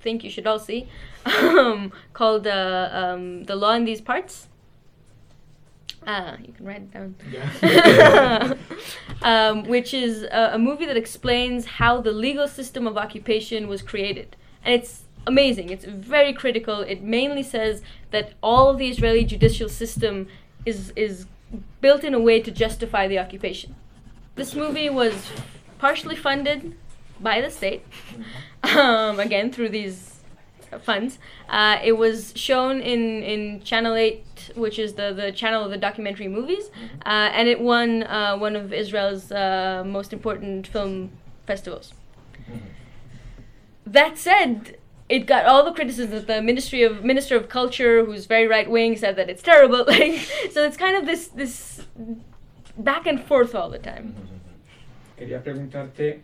think you should all see, um, called uh, um, "The Law in These Parts." Ah, you can write it down. Yeah. um, which is a, a movie that explains how the legal system of occupation was created, and it's amazing. It's very critical. It mainly says that all of the Israeli judicial system is is built in a way to justify the occupation. This movie was partially funded by the state, um, again through these uh, funds. Uh, it was shown in, in Channel 8, which is the, the channel of the documentary movies, uh, and it won uh, one of Israel's uh, most important film festivals. That said, it got all the criticism that the Ministry of Minister of Culture, who's very right wing, said that it's terrible. Like, so it's kind of this this back and forth all the time. Quería preguntarte,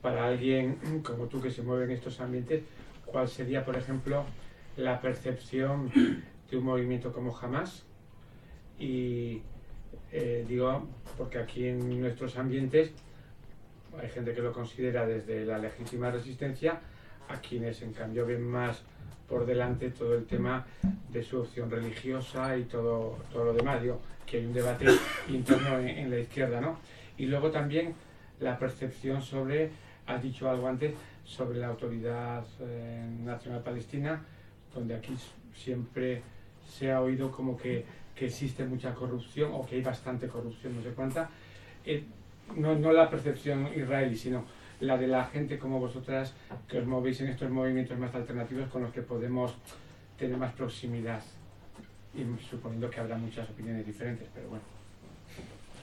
para alguien como tú que se mueve en estos ambientes, ¿cuál sería, por ejemplo, la percepción de un movimiento como Hamas? Y eh, digo, porque aquí en nuestros ambientes hay gente que lo considera desde la legítima resistencia, a quienes en cambio ven más por delante todo el tema de su opción religiosa y todo, todo lo demás. Digo, que hay un debate interno en, en la izquierda, ¿no? Y luego también la percepción sobre, has dicho algo antes, sobre la Autoridad eh, Nacional Palestina, donde aquí siempre se ha oído como que, que existe mucha corrupción o que hay bastante corrupción, no sé cuánta. Eh, no, no la percepción israelí, sino la de la gente como vosotras que os movéis en estos movimientos más alternativos con los que podemos tener más proximidad. Y suponiendo que habrá muchas opiniones diferentes, pero bueno.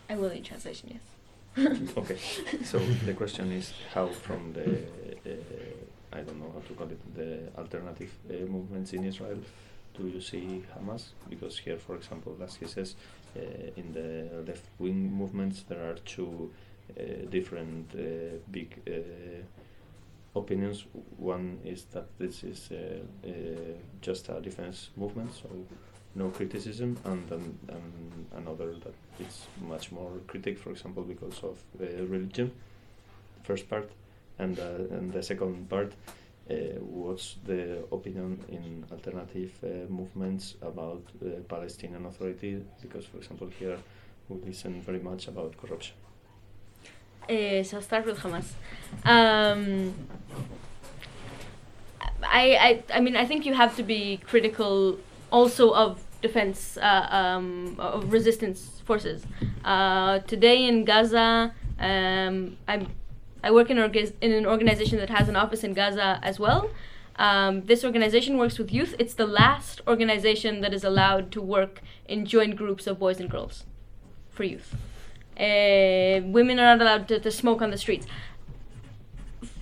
I will need translation, yes. okay. So the question is how from the uh, i don't know how to call it the alternative uh, movements in israel do you see hamas? Because here for example as he says uh, in the left wing movements there are two uh, different uh, big uh, opinions. One is that this is just a defense movement so no criticism and then and another that it's much more critic for example because of uh, religion first part and uh, and the second part uh, what's the opinion in alternative uh, movements about uh, Palestinian Authority because for example here we listen very much about corruption Uh, so I'll start with Hamas. Um, I, I, I mean, I think you have to be critical also of defense, uh, um, of resistance forces. Uh, today in Gaza, um, I work in, orga- in an organization that has an office in Gaza as well. Um, this organization works with youth. It's the last organization that is allowed to work in joint groups of boys and girls for youth. Uh, women are not allowed to, to smoke on the streets.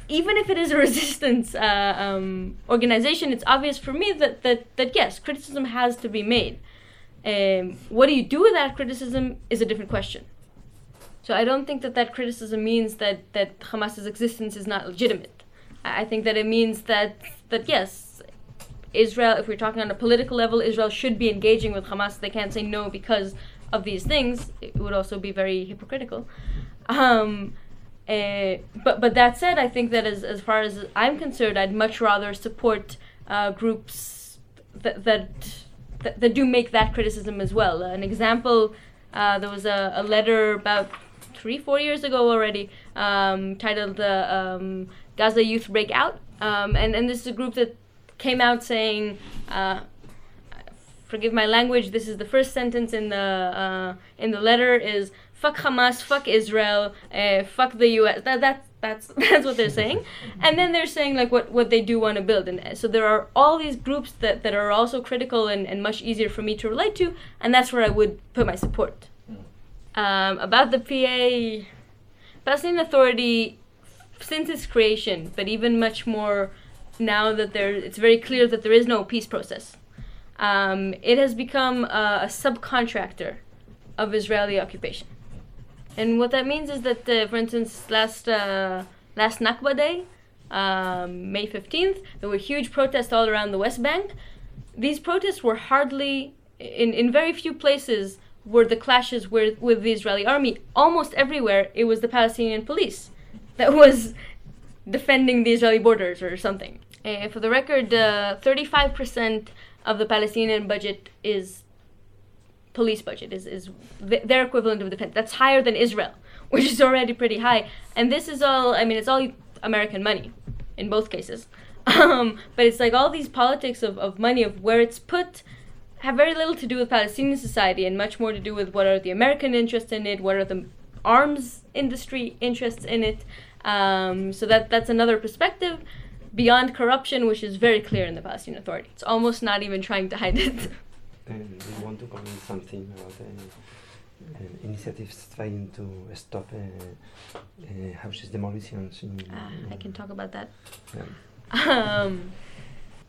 Even if it is a resistance uh, um, organization, it's obvious for me that, that, that yes, criticism has to be made. Um, what do you do with that criticism is a different question. So I don't think that that criticism means that, that Hamas's existence is not legitimate. I think that it means that, that yes, Israel, if we're talking on a political level, Israel should be engaging with Hamas. They can't say no because of these things. It would also be very hypocritical. Um, uh, but but that said, I think that as as far as I'm concerned, I'd much rather support uh, groups that, that that that do make that criticism as well. An example, uh, there was a, a letter about three four years ago already um, titled the um, Gaza Youth Breakout, um, and and this is a group that came out saying. Uh, forgive my language. This is the first sentence in the uh, in the letter is fuck Hamas, fuck Israel, uh, fuck the U.S. That that that's that's what they're saying, and then they're saying like what what they do want to build, and so there are all these groups that that are also critical and and much easier for me to relate to, and that's where I would put my support. Um, about the PA, Palestinian Authority, since its creation, but even much more now that there, it's very clear that there is no peace process. Um, it has become a, a subcontractor of Israeli occupation. And what that means is that, uh, for instance, last uh, last Nakba Day, um, May 15th, there were huge protests all around the West Bank. These protests were hardly, in, in very few places, were the clashes with, with the Israeli army. Almost everywhere, it was the Palestinian police that was defending the Israeli borders or something. Uh, for the record, uh, 35% of the Palestinian budget is police budget is, is th- their equivalent of defense. That's higher than Israel, which is already pretty high. And this is all, I mean, it's all American money in both cases. Um, but it's like all these politics of, of money, of where it's put, have very little to do with Palestinian society and much more to do with what are the American interests in it, what are the arms industry interests in it. Um, so that that's another perspective beyond corruption, which is very clear in the Palestinian Authority. It's almost not even trying to hide it. And we want to comment something about uh, uh, initiatives trying to stop uh, uh, houses demolitions. In, Ah, I can talk about that. Yeah. Um,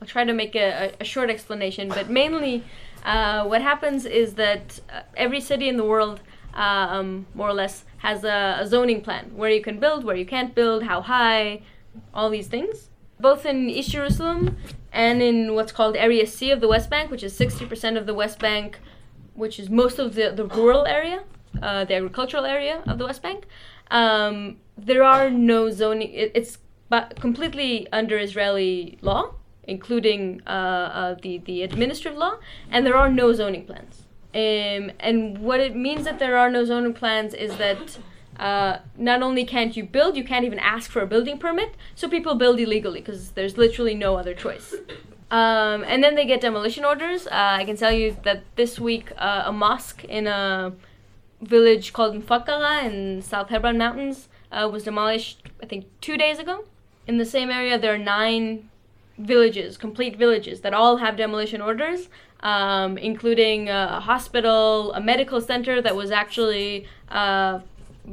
I'll try to make a, a, short explanation, but mainly uh, what happens is that uh, every city in the world, um, more or less, has a, a zoning plan where you can build, where you can't build, how high, all these things. Both in East Jerusalem and in what's called Area C of the West Bank, which is 60% of the West Bank, which is most of the, the rural area, uh, the agricultural area of the West Bank. Um, there are no zoning, it, it's completely under Israeli law, including uh, uh, the, the administrative law, and there are no zoning plans. Um, and what it means that there are no zoning plans is that uh, not only can't you build, you can't even ask for a building permit, so people build illegally because there's literally no other choice. Um, and then they get demolition orders. Uh, I can tell you that this week, uh, a mosque in a village called Mfakara in South Hebron Mountains uh, was demolished, I think, two days ago. In the same area, there are nine villages, complete villages, that all have demolition orders, um, including a hospital, a medical center that was actually uh,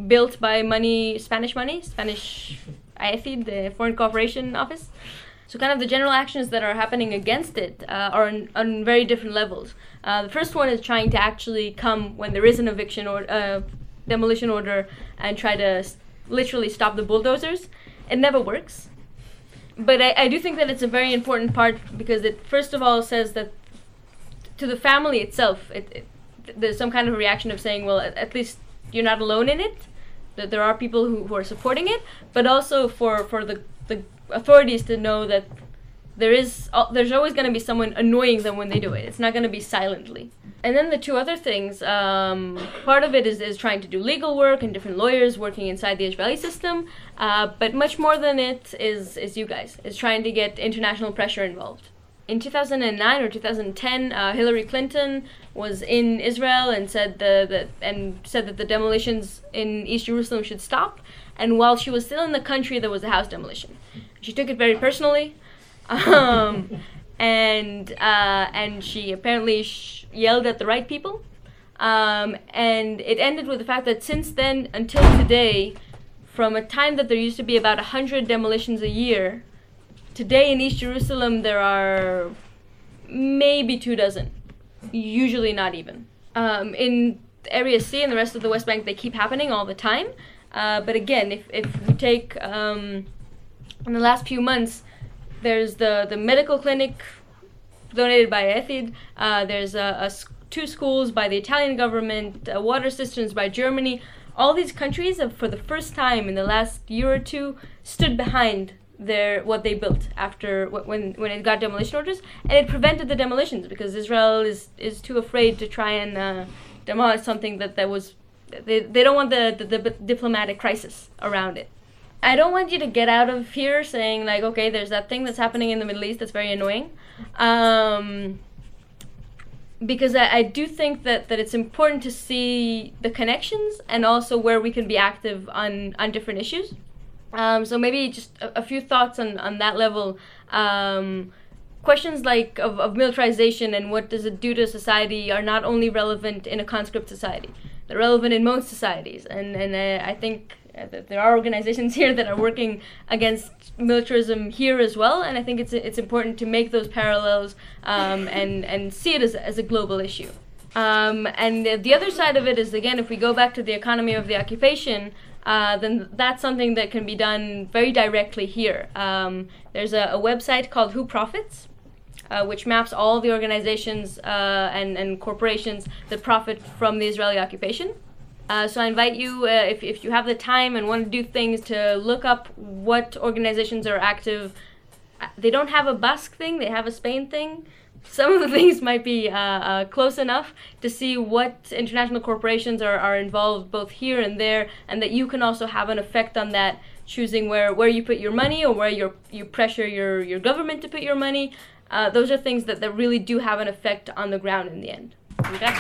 built by money, Spanish money, Spanish AECID, the Foreign Cooperation Office. So, kind of the general actions that are happening against it uh, are on, on very different levels. Uh, the first one is trying to actually come when there is an eviction or uh, demolition order and try to s- literally stop the bulldozers. It never works. But I, I do think that it's a very important part because it, first of all, says that to the family itself, it, it, there's some kind of reaction of saying, well, at, at least you're not alone in it, that there are people who, who are supporting it, but also for, for the, the authorities to know that there is al- there's always going to be someone annoying them when they do it. It's not going to be silently. And then the two other things, um, part of it is, is trying to do legal work and different lawyers working inside the Israeli system, uh, but much more than it is is you guys is trying to get international pressure involved. In 2009 or 2010, uh, Hillary Clinton was in Israel and said the, the and said that the demolitions in East Jerusalem should stop. And while she was still in the country, there was a house demolition. She took it very personally, um, and uh, and she apparently sh- yelled at the right people. Um, and it ended with the fact that since then until today, from a time that there used to be about 100 demolitions a year, today in East Jerusalem there are maybe two dozen, usually not even. Um, in Area C and the rest of the West Bank, they keep happening all the time. Uh, but again, if, if we take um, in the last few months, there's the, the medical clinic donated by AECID. Uh, there's a, a s- two schools by the Italian government, uh, water systems by Germany. all these countries have, for the first time in the last year or two, stood behind their what they built after when when it got demolition orders, and it prevented the demolitions because Israel is is too afraid to try and uh, demolish something that that was they, they don't want the, the, the diplomatic crisis around it. I don't want you to get out of here saying like, okay, there's that thing that's happening in the Middle East that's very annoying, um, because I, I do think that, that it's important to see the connections and also where we can be active on on different issues. Um, so maybe just a, a, few thoughts on on that level. Um, questions like of, of militarization and what does it do to society are not only relevant in a conscript society they're relevant in most societies and and uh, I think that there are organizations here that are working against militarism here as well, and I think it's it's important to make those parallels um, and and see it as as a global issue. Um, and the, the other side of it is again, if we go back to the economy of the occupation, uh, then that's something that can be done very directly here. Um, there's a, a, website called Who Profits, uh, which maps all the organizations uh, and, and corporations that profit from the Israeli occupation. Uh, so I invite you, uh, if, if you have the time and want to do things, to look up what organizations are active. They don't have a Basque thing; they have a Spain thing. Some of the things might be uh, uh, close enough to see what international corporations are, are involved both here and there, and that you can also have an effect on that, choosing where, where you put your money or where you you pressure your, your government to put your money. Uh, those are things that, that really do have an effect on the ground in the end. Okay?